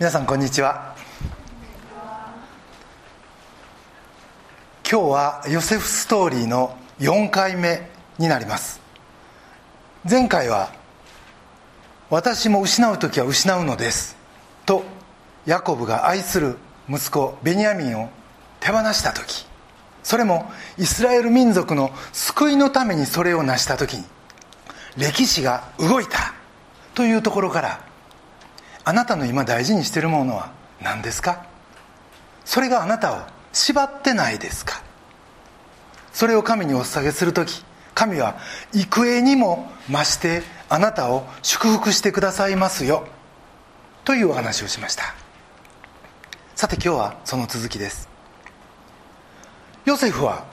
皆さんこんにちは。今日はヨセフストーリーの4回目になります。前回は「私も失う時は失うのです」とヤコブが愛する息子ベニヤミンを手放した時。それもイスラエル民族の救いのためにそれを成した時に歴史が動いたというところからあなたの今大事にしてるものは何ですか？それがあなたを縛ってないですか？それを神にお捧げする時神は幾重にも増してあなたを祝福してくださいますよ。というお話をしました。さて今日はその続きです。ヨセフは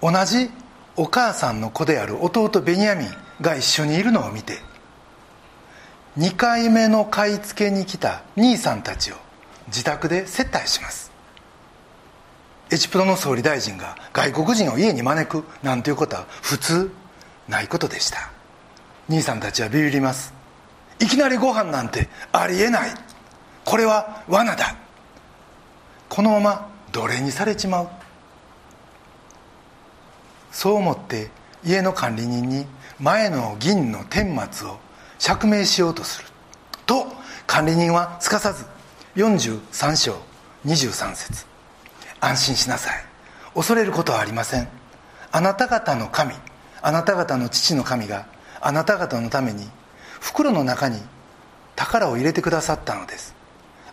同じお母さんの子である弟ベニヤミンが一緒にいるのを見て2回目の買い付けに来た兄さんたちを自宅で接待します。エジプトの総理大臣が外国人を家に招くなんていうことは普通ないことでした。兄さんたちはビビります。いきなりご飯なんてありえない。これは罠だ。このまま奴隷にされちまう。そう思って家の管理人に前の銀の顛末を釈明しようとする。と管理人はすかさず43章23節。安心しなさい。恐れることはありません。あなた方の神あなた方の父の神があなた方のために袋の中に宝を入れてくださったのです。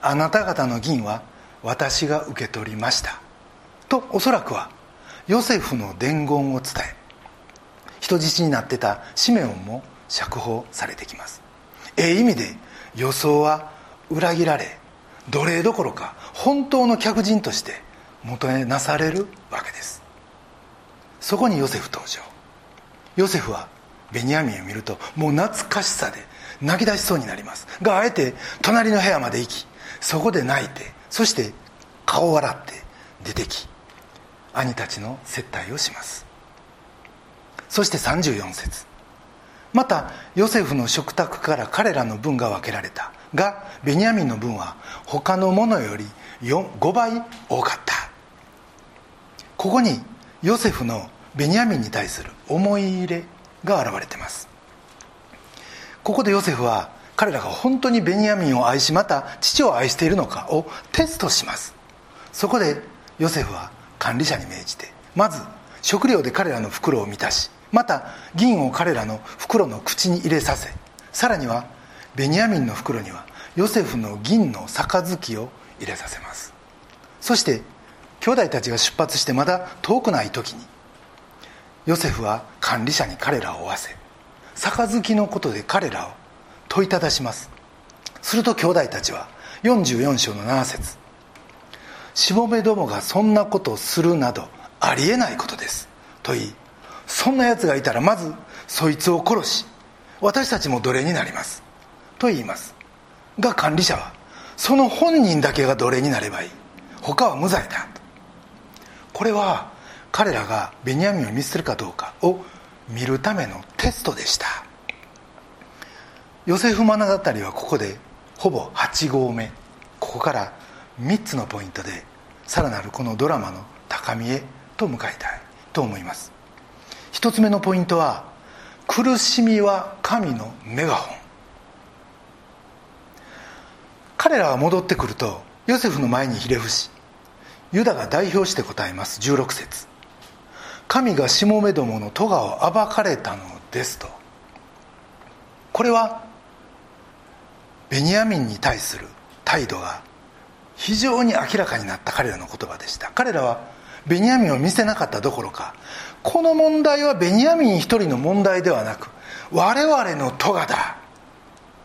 あなた方の銀は私が受け取りました。とおそらくはヨセフの伝言を伝え人質になってたシメオンも釈放されてきます。ええ意味で予想は裏切られ奴隷どころか本当の客人として求めなされるわけです。そこにヨセフ登場。ヨセフはベニヤミンを見るともう懐かしさで泣き出しそうになります。があえて隣の部屋まで行きそこで泣いてそして顔を洗って出てき兄たちの接待をします。そして34節。またヨセフの食卓から彼らの分が分けられた。がベニヤミンの分は他のものより5倍多かった。ここにヨセフのベニヤミンに対する思い入れが現れてます。ここでヨセフは彼らが本当にベニヤミンを愛しまた父を愛しているのかをテストします。そこでヨセフは管理者に命じてまず食料で彼らの袋を満たしまた銀を彼らの袋の口に入れさせさらにはベニヤミンの袋にはヨセフの銀の杯を入れさせます。そして兄弟たちが出発してまだ遠くない時にヨセフは管理者に彼らを追わせ杯のことで彼らを問いただします。すると兄弟たちは44章の7節しもべどもがそんなことをするなどありえないことです」と言いそんな奴がいたらまずそいつを殺し私たちも奴隷になりますと言います。が管理者はその本人だけが奴隷になればいい。他は無罪だ。とこれは彼らがベニヤミンを見捨てるかどうかを見るためのテストでした。ヨセフ物語はここでほぼ8合目。ここから3つのポイントでさらなるこのドラマの高みへと向かいたいと思います。1つ目のポイントは苦しみは神のメガホン。彼らは戻ってくるとヨセフの前にひれ伏しユダが代表して答えます16節。神がしもめどもの咎を暴かれたのですと。これはベニヤミンに対する態度が非常に明らかになった彼らの言葉でした。彼らはベニヤミンを見せなかったどころかこの問題はベニヤミン一人の問題ではなく我々の咎だ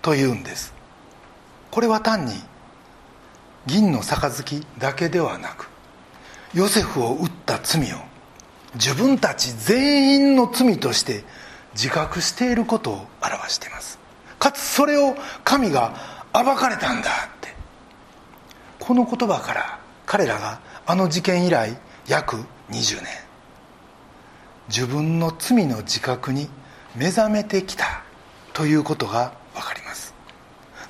と言うんです。これは単に銀の杯だけではなくヨセフを撃った罪を自分たち全員の罪として自覚していることを表しています。かつそれを神が暴かれたんだって。この言葉から彼らがあの事件以来約20年。自分の罪の自覚に目覚めてきた。ということが分かります。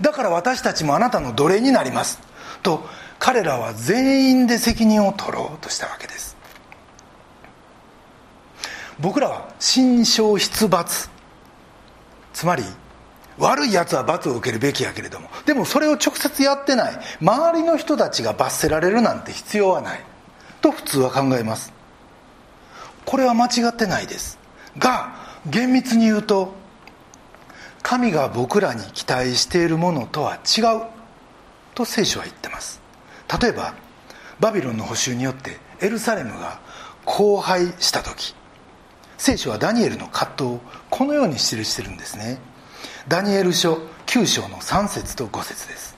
だから私たちもあなたの奴隷になります。と彼らは全員で責任を取ろうとしたわけです。僕らは心象出罰。つまり悪いやつは罰を受けるべきやけれどもでもそれを直接やってない。周りの人たちが罰せられるなんて必要はない。と普通は考えます。これは間違ってないです。が厳密に言うと神が僕らに期待しているものとは違うと聖書は言ってます。例えばバビロンの補修によってエルサレムが荒廃した時聖書はダニエルの葛藤をこのように記してるんですね。ダニエル書9章の3節と5節です。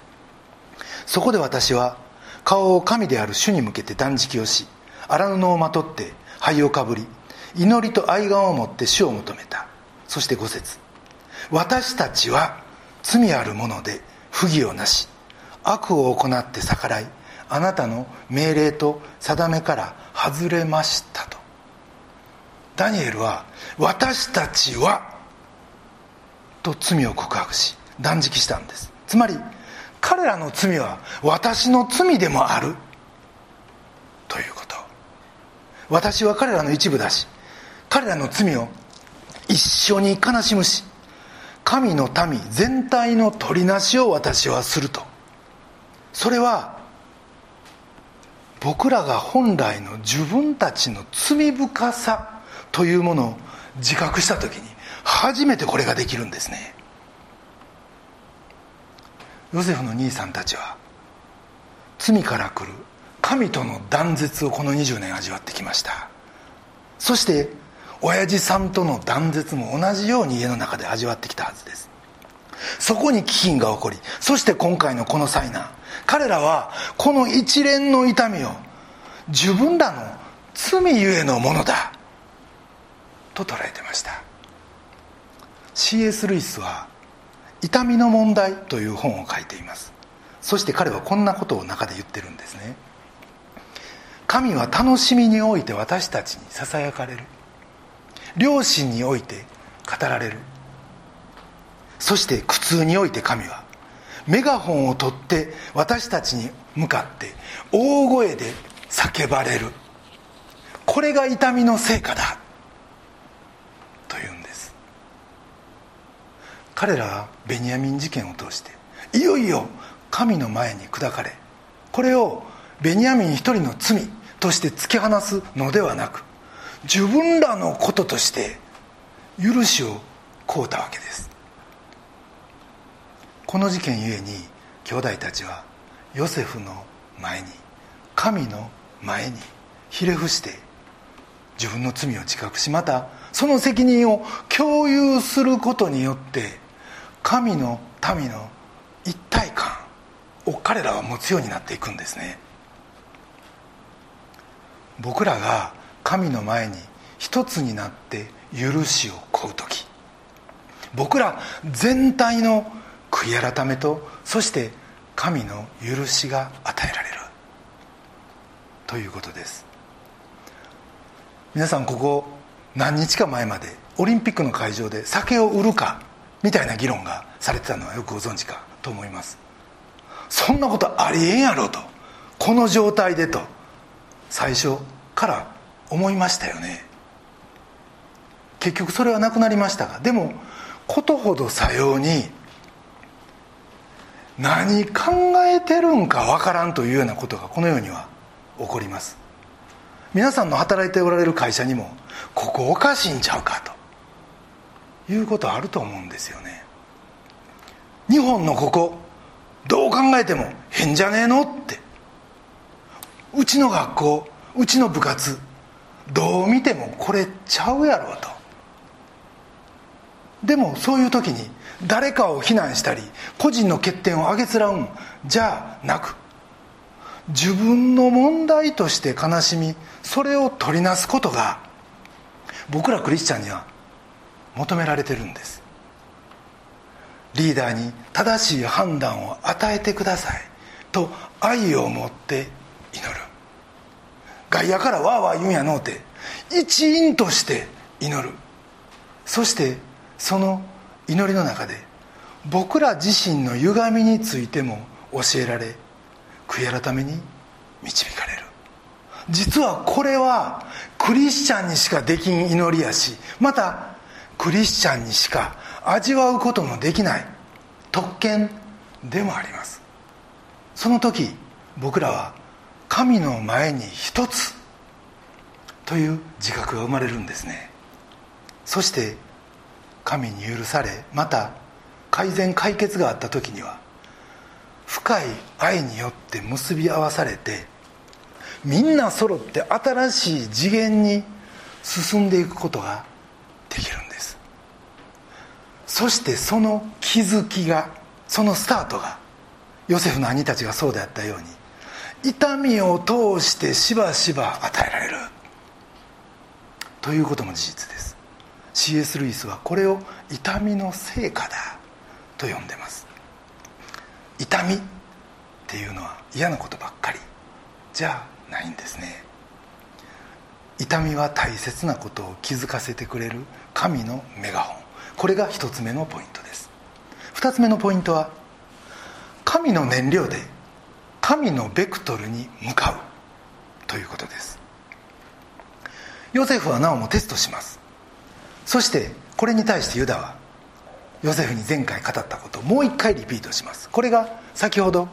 そこで私は顔を神である主に向けて断食をし荒布をまとって灰をかぶり祈りと愛願を持って主を求めた。そして5節。私たちは罪あるもので不義をなし悪を行って逆らいあなたの命令と定めから外れましたと。ダニエルは私たちはと罪を告白し断食したんです。つまり彼らの罪は私の罪でもある。ということ。私は彼らの一部だし彼らの罪を一緒に悲しむし神の民全体の取りなしを私はすると。それは僕らが本来の自分たちの罪深さというものを自覚した時に初めてこれができるんですね。ヨセフの兄さんたちは罪から来る神との断絶をこの20年味わってきましたそして親父さんとの断絶も同じように家の中で味わってきたはずですそこに飢饉が起こりそして今回のこの災難彼らはこの一連の痛みを自分らの罪ゆえのものだと捉えてました C.S. ルイスは「痛みの問題」という本を書いています。そして彼はこんなことを中で言ってるんですね。神は楽しみにおいて私たちにささやかれる。良心において語られる。そして苦痛において神はメガホンを取って私たちに向かって大声で叫ばれる。これが痛みの成果だというんです彼らはベニヤミン事件を通していよいよ神の前に砕かれこれをベニヤミン一人の罪として突き放すのではなく自分らのこととして許しを請うたわけです。この事件ゆえに兄弟たちはヨセフの前に神の前にひれ伏して自分の罪を自覚しまたその責任を共有することによって神の民の一体感を彼らは持つようになっていくんですね。僕らが神の前に一つになって許しを請う時僕ら全体の悔い改めとそして神の許しが与えられる。ということです。皆さんここ何日か前までオリンピックの会場で酒を売るかみたいな議論がされてたのはよくご存知かと思います。そんなことありえんやろと。この状態でと。最初から思いましたよね。結局それはなくなりましたが。でもことほどさように何考えてるんかわからんというようなことがこのようには起こります。皆さんの働いておられる会社にもここおかしいんちゃうかと。いうことあると思うんですよね。日本のここどう考えても変じゃねえのって。うちの学校うちの部活どう見てもこれちゃうやろと。でもそういう時に誰かを非難したり個人の欠点をあげつらうんじゃなく。自分の問題として悲しみそれを取りなすことが僕らクリスチャンには求められてるんです。リーダーに正しい判断を与えてください。と愛を持って祈る。外野からわーわー言うんやのうて一員として祈る。そしてその祈りの中で僕ら自身の歪みについても教えられ悔い改めに導かれる。実はこれはクリスチャンにしかできん祈りやしまたクリスチャンにしか味わうことのできない特権でもあります。その時僕らは神の前に一つという自覚が生まれるんですね。そして神に許されまた改善解決があった時には深い愛によって結び合わされてみんな揃って新しい次元に進んでいくことができるんです。そしてその気づきがそのスタートがヨセフの兄たちがそうであったように痛みを通してしばしば与えられる。ということも事実です。C.S. ルイスはこれを痛みの成果だ。と呼んでます。痛みっていうのは嫌なことばっかり。じゃないんですね。痛みは大切なことを気づかせてくれる神のメガホン。これが一つ目のポイントです。二つ目のポイントは神の燃料で神のベクトルに向かうということです。ヨセフはなおもテストします。そしてこれに対してユダはヨセフに前回語ったことをもう一回リピートします。これが先ほど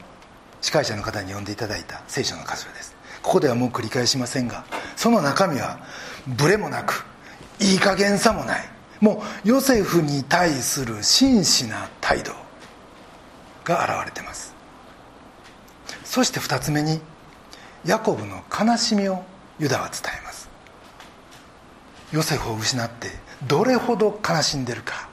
司会者の方に読んでいただいた聖書の箇所です。ここではもう繰り返しませんがその中身はブレもなくいい加減さもないもうヨセフに対する真摯な態度が現れてます。そして2つ目にヤコブの悲しみをユダは伝えます。ヨセフを失ってどれほど悲しんでるか。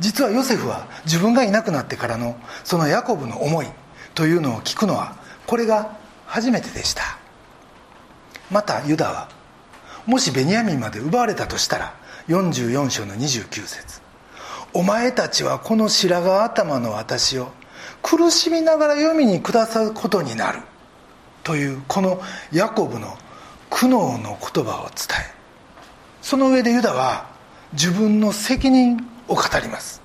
実はヨセフは自分がいなくなってからのそのヤコブの思いというのを聞くのはこれが初めてでした。またユダはもしベニヤミンまで奪われたとしたら44章の29節。お前たちはこの白髪頭の私を苦しみながら読みにくださることになる。というこのヤコブの苦悩の言葉を伝え。その上でユダは自分の責任を語ります。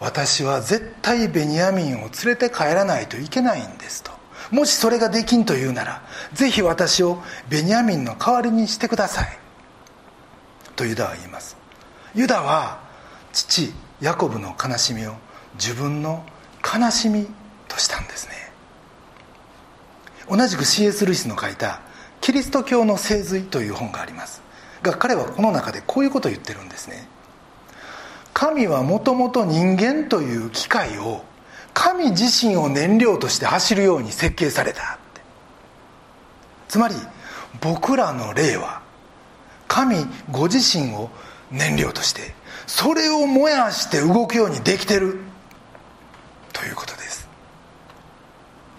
私は絶対ベニヤミンを連れて帰らないといけないんですと。もしそれができんというならぜひ私をベニヤミンの代わりにしてください。とユダは言います。ユダは父ヤコブの悲しみを自分の悲しみとしたんですね。同じく C.S. ルイスの書いた「キリスト教の聖髄」という本があります。が彼はこの中でこういうことを言ってるんですね。神はもともと人間という機械を神自身を燃料として走るように設計されたって。つまり僕らの霊は神ご自身を燃料としてそれを燃やして動くようにできてる。ということです。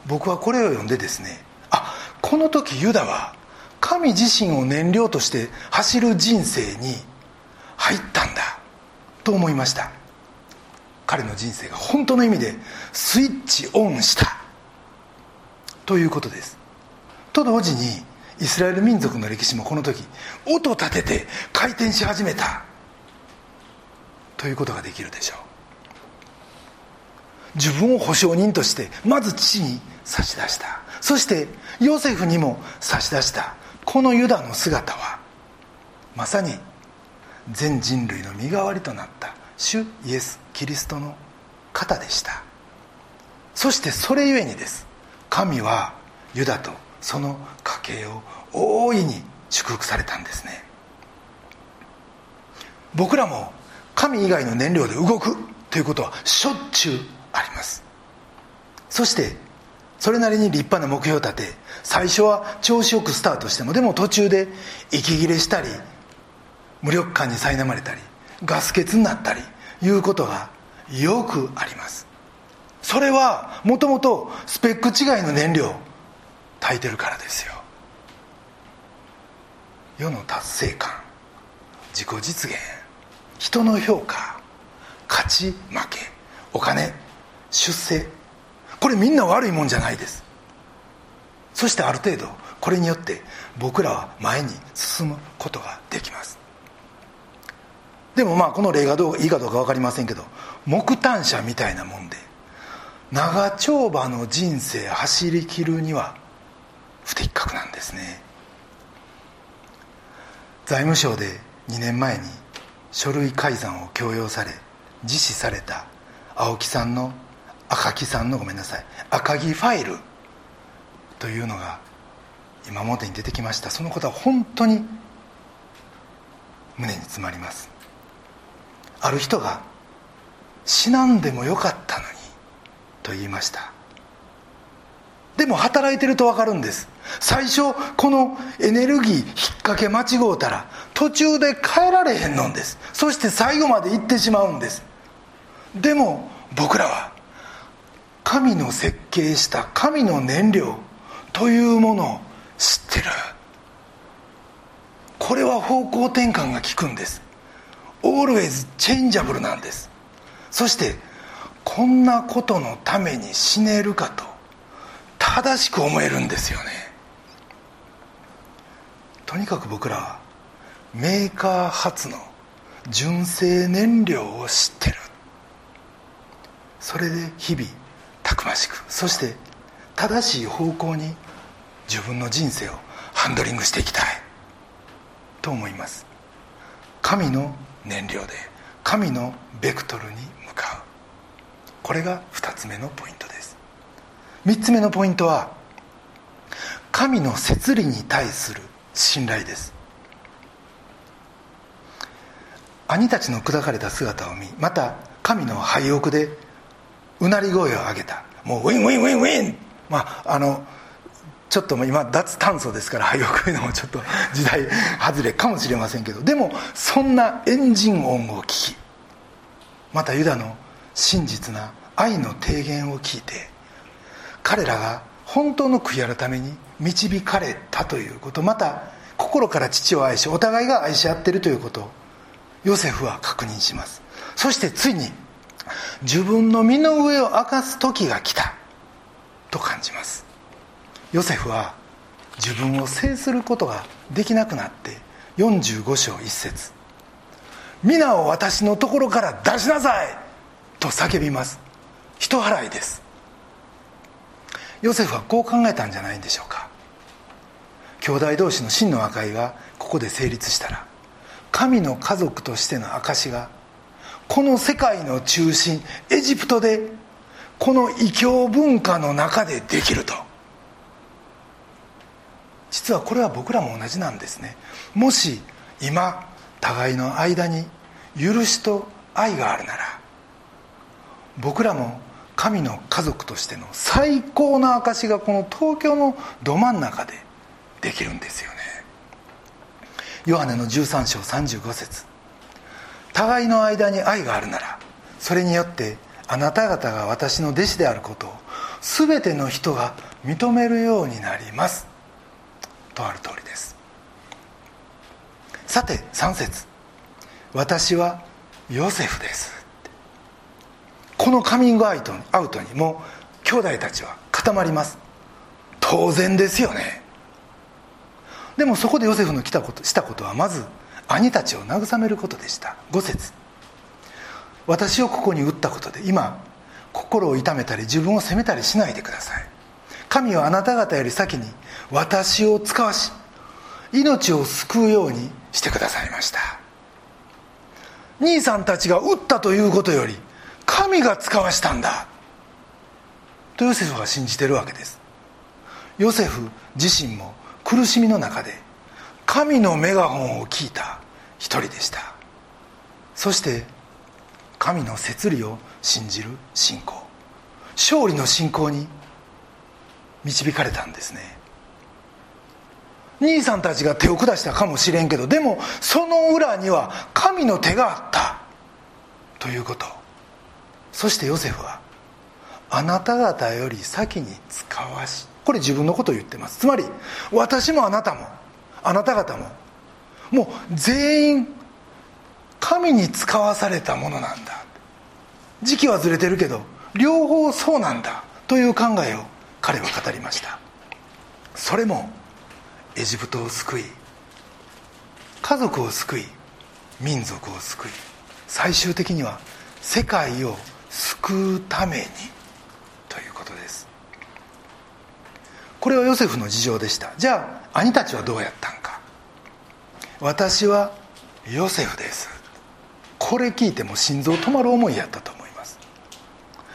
僕はこれを読んでですねあこの時ユダは神自身を燃料として走る人生に入ったんだと思いました。彼の人生が本当の意味でスイッチオンした。ということです。と同時にイスラエル民族の歴史もこの時音を立てて回転し始めた。ということができるでしょう。自分を保証人としてまず父に差し出した。そしてヨセフにも差し出した。このユダの姿はまさに全人類の身代わりとなった。主イエス・キリストの方でした。そしてそれゆえにです。神はユダとその家系を大いに祝福されたんですね。僕らも神以外の燃料で動くということはしょっちゅうあります。そしてそれなりに立派な目標を立て最初は調子よくスタートしてもでも途中で息切れしたり無力感に苛まれたりガス欠になったりいうことがよくあります。それはもともとスペック違いの燃料炊いてるからですよ。世の達成感自己実現人の評価勝ち負けお金出世。これみんな悪いもんじゃないです。そしてある程度これによって僕らは前に進むことができます。でもまあこの例がどういいかどうか分かりませんけど木炭車みたいなもんで長丁場の人生走りきるには不適格なんですね。財務省で2年前に書類改ざんを強要され実施された青木さんの赤木さんのごめんなさい赤木ファイルというのが今表に出てきました。そのことは本当に胸に詰まります。ある人が死なんでもよかったのにと言いました。でも働いてると分かるんです。最初このエネルギー引っ掛け間違うたら途中で変えられへんのんです。そして最後まで行ってしまうんです。でも僕らは神の設計した神の燃料というものを知ってる。これは方向転換が効くんです。オールウェイズチェンジャブルなんです。そしてこんなことのために死ねるかと正しく思えるんですよね。とにかく僕らはメーカー発の純正燃料を知ってる。それで日々たくましく。そして正しい方向に自分の人生をハンドリングしていきたい。と思います。神の燃料で神のベクトルに向かう。これが2つ目のポイントです。3つ目のポイントは神の摂理に対する信頼です。兄たちの砕かれた姿を見また神のハイオクでうなり声を上げた。もうウィンウィンウィンウィン。まああのちょっと今脱炭素ですからハイオクいうのもちょっと時代外れかもしれませんけどでもそんなエンジン音を聞きまたユダの真実な愛の提言を聞いて彼らが本当の悔い改めに導かれたということまた心から父を愛しお互いが愛し合っているということをヨセフは確認します。そしてついに自分の身の上を明かす時が来たと感じます。ヨセフは自分を制することができなくなって45章1節。皆を私のところから出しなさい!」と叫びます。人払いです。ヨセフはこう考えたんじゃないんでしょうか。兄弟同士の真の和解がここで成立したら神の家族としての証がこの世界の中心エジプトでこの異教文化の中でできると。実はこれは僕らも同じなんですね。もし今互いの間に許しと愛があるなら僕らも神の家族としての最高の証がこの東京のど真ん中でできるんですよね。ヨハネの13章35節。互いの間に愛があるならそれによってあなた方が私の弟子であることを全ての人が認めるようになります。とある通りです。さて3節。私はヨセフです」このカミングアウトアウトにもう兄弟たちは固まります。当然ですよね。でもそこでヨセフの来たことしたことはまず兄たちを慰めることでした。5節。私をここに打ったことで今心を痛めたり自分を責めたりしないでください。神はあなた方より先に私を使わし命を救うようにしてくださいました。兄さんたちが撃ったということより神が使わしたんだ。とヨセフは信じてるわけです。ヨセフ自身も苦しみの中で神のメガホンを聞いた一人でした。そして神の摂理を信じる信仰。勝利の信仰に導かれたんですね。兄さんたちが手を下したかもしれんけどでもその裏には神の手があった。ということ。そしてヨセフはあなた方より先に使わしこれ自分のことを言ってます。つまり私もあなたもあなた方ももう全員神に使わされたものなんだ。時期はずれてるけど両方そうなんだ。という考えを彼は語りました。それもエジプトを救い家族を救い民族を救い最終的には世界を救うためにということです。これはヨセフの事情でした。じゃあ兄たちはどうやったんか。私はヨセフです。これ聞いても心臓止まる思いやったと思います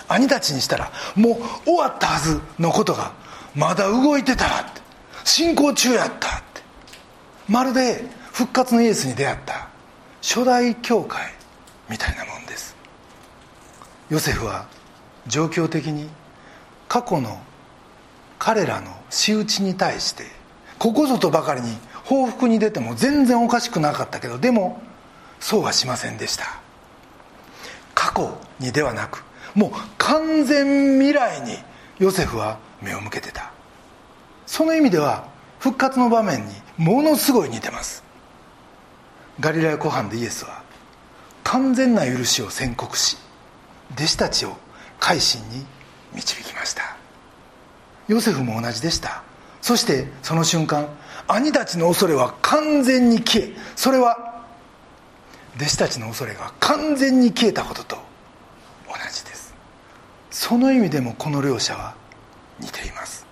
兄たちにしたらもう終わったはずのことがまだ動いてたって。進行中やったって。まるで復活のイエスに出会った。初代教会みたいなもんです。ヨセフは状況的に過去の彼らの仕打ちに対してここぞとばかりに報復に出ても全然おかしくなかったけどでもそうはしませんでした。過去にではなくもう完全未来にヨセフは目を向けてた。その意味では復活の場面にものすごい似てます。ガリラヤ湖畔でイエスは完全な許しを宣告し弟子たちを改心に導きました。ヨセフも同じでした。そしてその瞬間兄たちの恐れは完全に消えそれは弟子たちの恐れが完全に消えたことと同じです。その意味でもこの両者は似ています。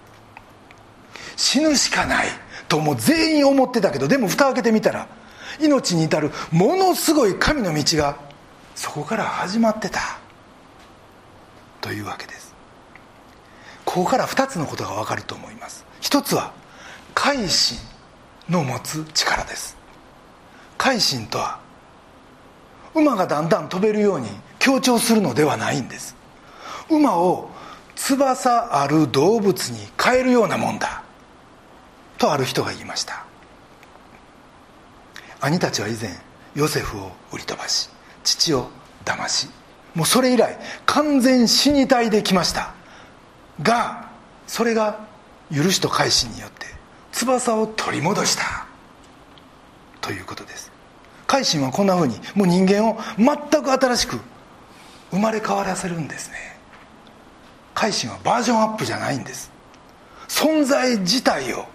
死ぬしかないともう全員思ってたけどでも蓋を開けてみたら命に至るものすごい神の道がそこから始まってた。というわけです。ここから2つのことが分かると思います。一つは改心の持つ力です。改心とは馬がだんだん飛べるように強調するのではないんです。馬を翼ある動物に変えるようなもんだ。とある人が言いました。兄たちは以前ヨセフを売り飛ばし父を騙しもうそれ以来完全死に体できました。がそれが許しと改心によって翼を取り戻した。ということです。改心はこんなふうにもう人間を全く新しく生まれ変わらせるんですね。改心はバージョンアップじゃないんです。存在自体を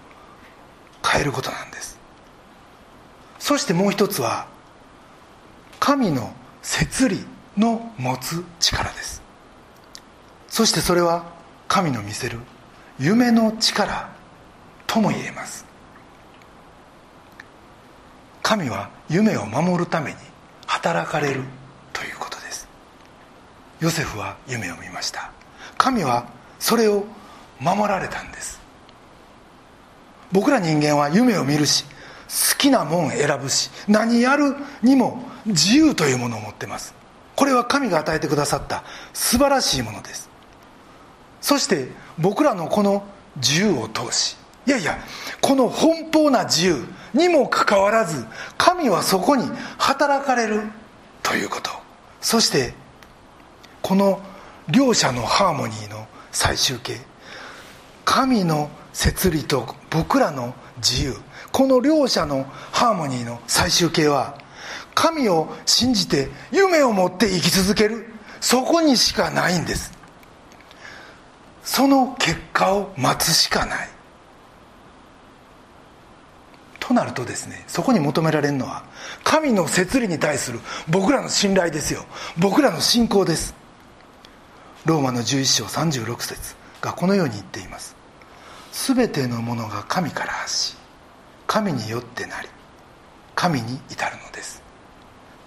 変えることなんです。そしてもう一つは神の摂理の持つ力です。そしてそれは神の見せる夢の力とも言えます。神は夢を守るために働かれるということです。ヨセフは夢を見ました。神はそれを守られたんです。僕ら人間は夢を見るし好きなもん選ぶし何やるにも自由というものを持ってます。これは神が与えてくださった素晴らしいものです。そして僕らのこの自由を通しいやいやこの奔放な自由にもかかわらず神はそこに働かれるということ。そしてこの両者のハーモニーの最終形。神の摂理と僕らの自由。この両者のハーモニーの最終形は神を信じて夢を持って生き続ける。そこにしかないんです。その結果を待つしかない。となるとですねそこに求められるのは神の摂理に対する僕らの信頼ですよ。僕らの信仰です。ローマの11章36節がこのように言っています。全てのものが神から発し神によってなり神に至るのです。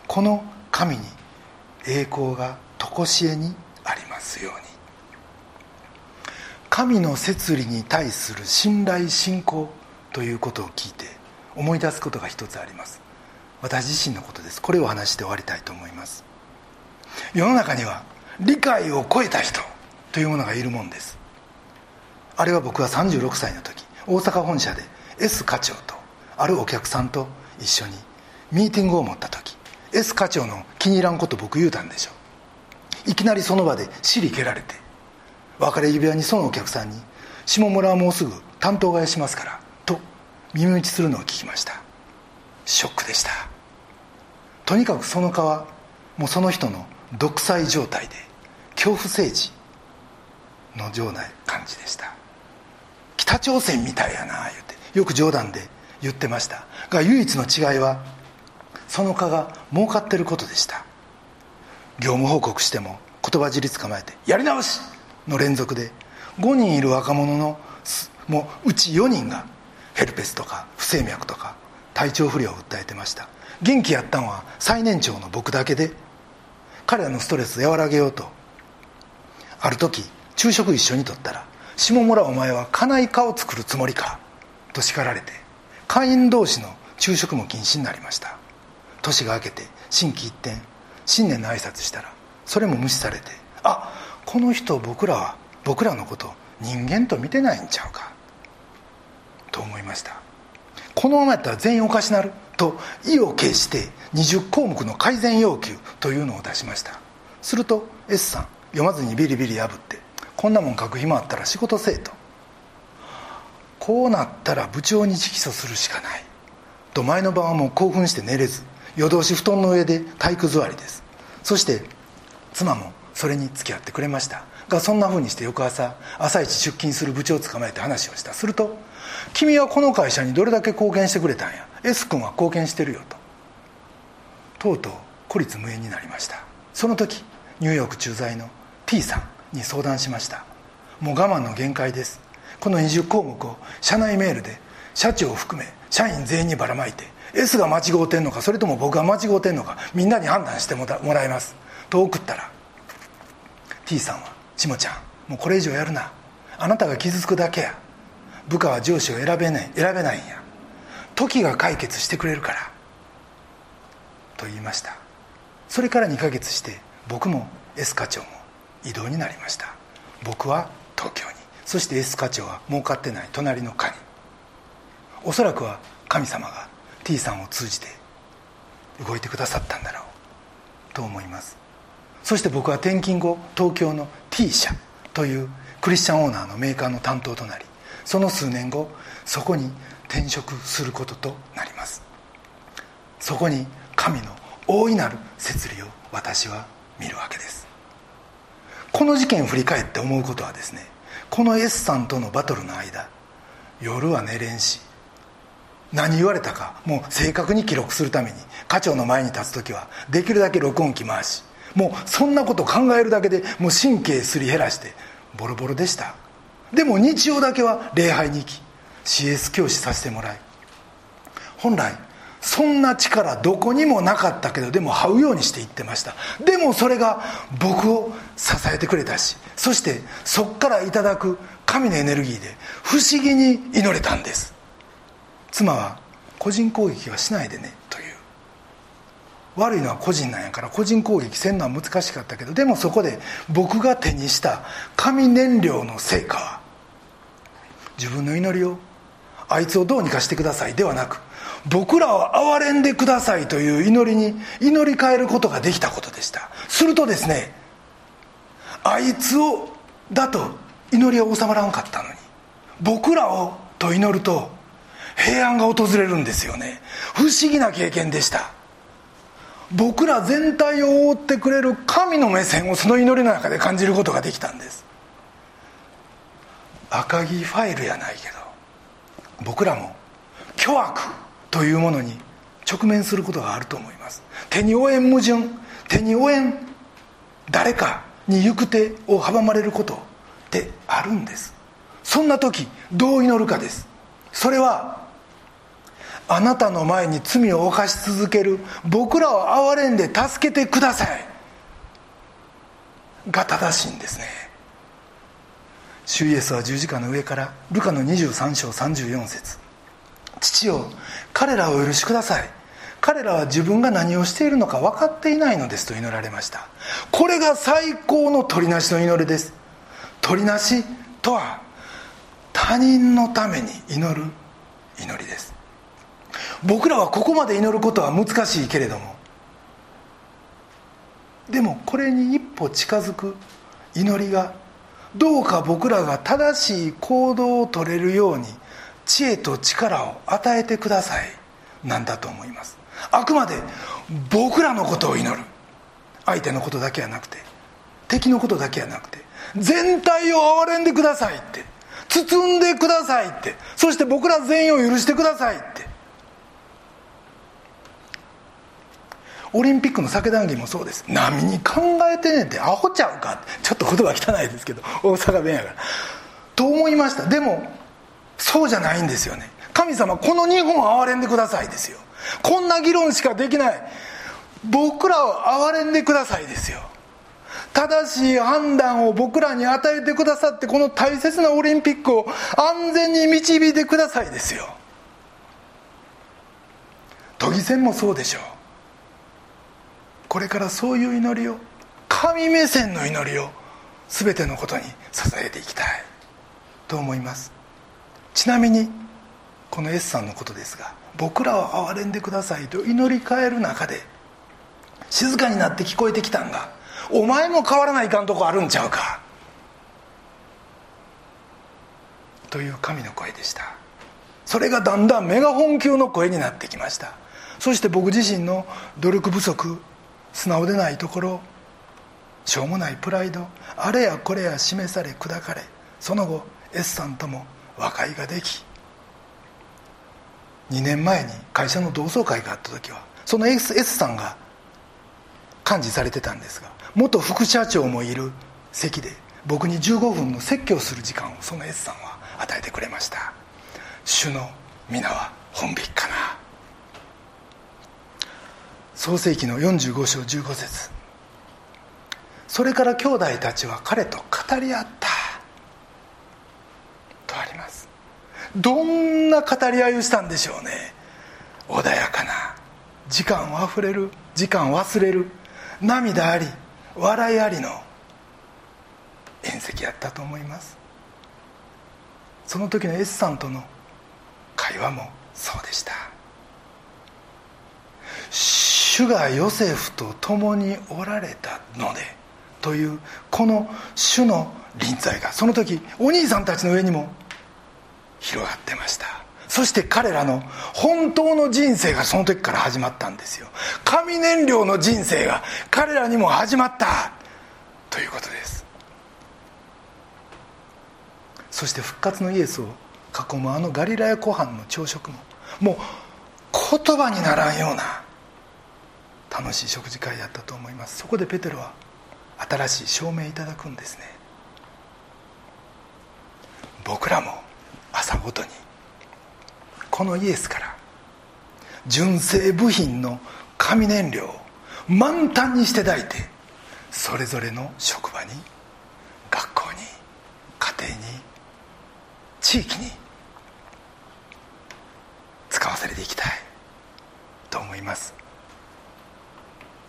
この神に栄光が常しえにありますように。神の摂理に対する信頼信仰ということを聞いて思い出すことが一つあります。私自身のことです。これを話して終わりたいと思います。世の中には理解を超えた人というものがいるもんです。あれは僕は36歳の時大阪本社で S 課長とあるお客さんと一緒にミーティングを持った時 S 課長の気に入らんこと僕言うたんでしょう。いきなりその場で尻蹴られて別れ指輪にそのお客さんに「下村はもうすぐ担当替えしますから」と耳打ちするのを聞きました。ショックでした。とにかくその顔はもうその人の独裁状態で恐怖政治のような感じでした。北朝鮮みたいやな言って。よく冗談で言ってました。が唯一の違いはその蚊が儲かってることでした。業務報告しても言葉尻捕まえて「やり直し!」の連続で5人いる若者のもううち4人がヘルペスとか不整脈とか体調不良を訴えてました。元気やったのは最年長の僕だけで彼らのストレスを和らげようと。ある時昼食一緒にとったら「下村お前は金井化を作るつもりか」と叱られて会員同士の昼食も禁止になりました年が明けて心機一転新年の挨拶したらそれも無視されてあこの人僕らは僕らのこと人間と見てないんちゃうか？と思いました。このままやったら全員おかしなると意を決して20項目の改善要求というのを出しました。すると S さん読まずにビリビリ破ってこんなもん書く暇あったら仕事せえと。こうなったら部長に直訴するしかない。と前の晩はもう興奮して寝れず夜通し布団の上で体育座りです。そして妻もそれに付き合ってくれました。がそんなふうにして翌朝朝一出勤する部長を捕まえて話をした。すると「君はこの会社にどれだけ貢献してくれたんや？S 君は貢献してるよ」と。とうとう孤立無縁になりました。その時ニューヨーク駐在の T さんに相談しました。もう我慢の限界です。この20項目を社内メールで社長を含め社員全員にばらまいて S が間違うてんのかそれとも僕が間違うてんのかみんなに判断してもらいます。と送ったら T さんは「ちもちゃんもうこれ以上やるな。あなたが傷つくだけや。部下は上司を選べない選べないんや。時が解決してくれるから」と言いました。それから2ヶ月して僕も S 課長も異動になりました。僕は東京に。そして S 課長は儲かってない隣の課におそらくは神様が T さんを通じて動いてくださったんだろう。と思います。そして僕は転勤後東京の T 社というクリスチャンオーナーのメーカーの担当となりその数年後そこに転職することとなります。そこに神の大いなる摂理を私は見るわけです。この事件を振り返って思うことはですねこの S さんとのバトルの間夜は寝れんし何言われたかもう正確に記録するために課長の前に立つ時はできるだけ録音機回しもうそんなこと考えるだけでもう神経すり減らしてボロボロでした。でも日曜だけは礼拝に行き CS 教師させてもらい。本来そんな力どこにもなかったけどでも這うようにしていってました。でもそれが僕を支えてくれたしそしてそっからいただく神のエネルギーで不思議に祈れたんです。妻は個人攻撃はしないでねという。悪いのは個人なんやから個人攻撃せんのは難しかったけどでもそこで僕が手にした神燃料の成果は自分の祈りをあいつをどうにかしてくださいではなく僕らを憐れんでくださいという祈りに祈り変えることができたことでした。するとですねあいつをだと祈りは収まらんかったのに僕らをと祈ると平安が訪れるんですよね。不思議な経験でした。僕ら全体を覆ってくれる神の目線をその祈りの中で感じることができたんです。赤木ファイルやないけど僕らも巨悪というものに直面することがあると思います。手に負えん矛盾手に負えん誰かに行く手を阻まれることってあるんです。そんな時どう祈るかです。それはあなたの前に罪を犯し続ける僕らを憐れんで助けてくださいが正しいんですね。主イエスは十字架の上からルカの23章34節。父よ彼らをお許しください。彼らは自分が何をしているのか分かっていないのですと祈られました。これが最高の取りなしの祈りです。取りなしとは他人のために祈る祈りです。僕らはここまで祈ることは難しいけれどもでもこれに一歩近づく祈りがどうか僕らが正しい行動をとれるように知恵と力を与えてください。なんだと思います。あくまで僕らのことを祈る。相手のことだけはなくて敵のことだけはなくて全体を憐れんでくださいって包んでくださいってそして僕ら全員を許してくださいってオリンピックの酒談義もそうです。何に考えてねんってアホちゃうか？ちょっと言葉汚いですけど大阪弁やから。と思いました。でもそうじゃないんですよね。神様この日本を憐れんでくださいですよ。こんな議論しかできない。僕らを憐れんでくださいですよ。正しい判断を僕らに与えてくださってこの大切なオリンピックを安全に導いてくださいですよ。都議選もそうでしょう。これからそういう祈りを神目線の祈りを全てのことに捧げていきたい。と思います。ちなみにこの S さんのことですが僕らを憐れんでくださいと祈り変える中で静かになって聞こえてきたんがお前も変わらないかんとこあるんちゃうか。という神の声でした。それがだんだんメガホン級の声になってきました。そして僕自身の努力不足素直でないところしょうもないプライドあれやこれや示され砕かれその後 S さんとも和解ができ2年前に会社の同窓会があった時はその S, S さんが幹事されてたんですが元副社長もいる席で僕に15分の説教する時間をその S さんは与えてくれました。主の皆は本引かな。創世紀の45章15節。それから兄弟たちは彼と語り合った。とあります。どんな語り合いをしたんでしょうね。穏やかな。時間をあふれる。時間忘れる。涙あり。笑いありの。宴席やったと思います。その時の S さんとの会話もそうでした。主がヨセフと共におられたのでというこの主の臨在がその時お兄さんたちの上にも広がってました。そして彼らの本当の人生がその時から始まったんですよ。神燃料の人生が彼らにも始まった。ということです。そして復活のイエスを囲むあのガリラヤ湖畔の朝食ももう言葉にならんような楽しい食事会やったと思います。そこでペテロは新しい証明いただくんですね。僕らも朝ごとにこのイエスから純正部品の紙燃料を満タンにして抱いてそれぞれの職場に学校に家庭に地域に使わされていきたいと思います。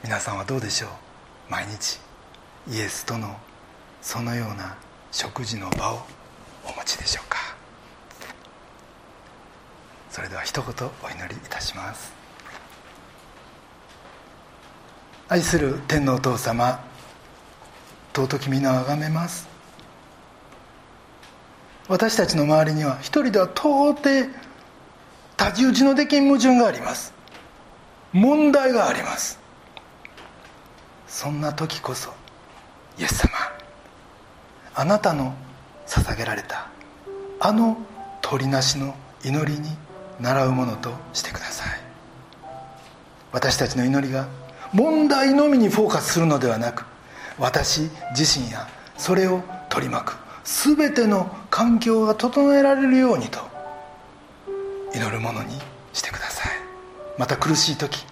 皆さんはどうでしょう？毎日イエスとのそのような食事の場をお持ちでしょうか？それでは一言お祈りいたします。愛する天皇お父様尊き皆をあがめます。私たちの周りには一人では到底太刀打ちのできん矛盾があります。問題があります。そんな時こそイエス様あなたの捧げられたあの鳥なしの祈りに習うものとしてください。私たちの祈りが問題のみにフォーカスするのではなく私自身やそれを取り巻く全ての環境が整えられるようにと祈るものにしてください。また苦しい時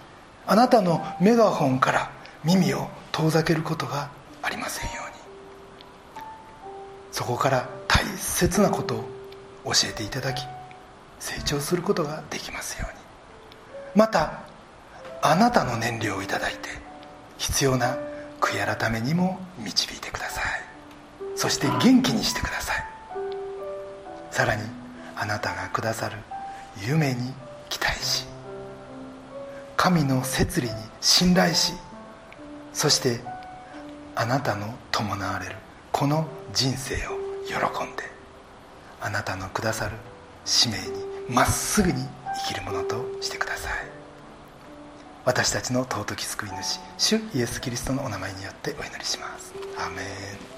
あなたのメガホンから耳を遠ざけることがありませんように。そこから大切なことを教えていただき成長することができますように。またあなたの燃料をいただいて必要な悔い改めにも導いてください。そして元気にしてください。さらにあなたがくださる夢に期待し神の摂理に信頼しそしてあなたの伴われるこの人生を喜んであなたのくださる使命にまっすぐに生きるものとしてください。私たちの尊き救い主主イエス・キリストのお名前によってお祈りします。アメン。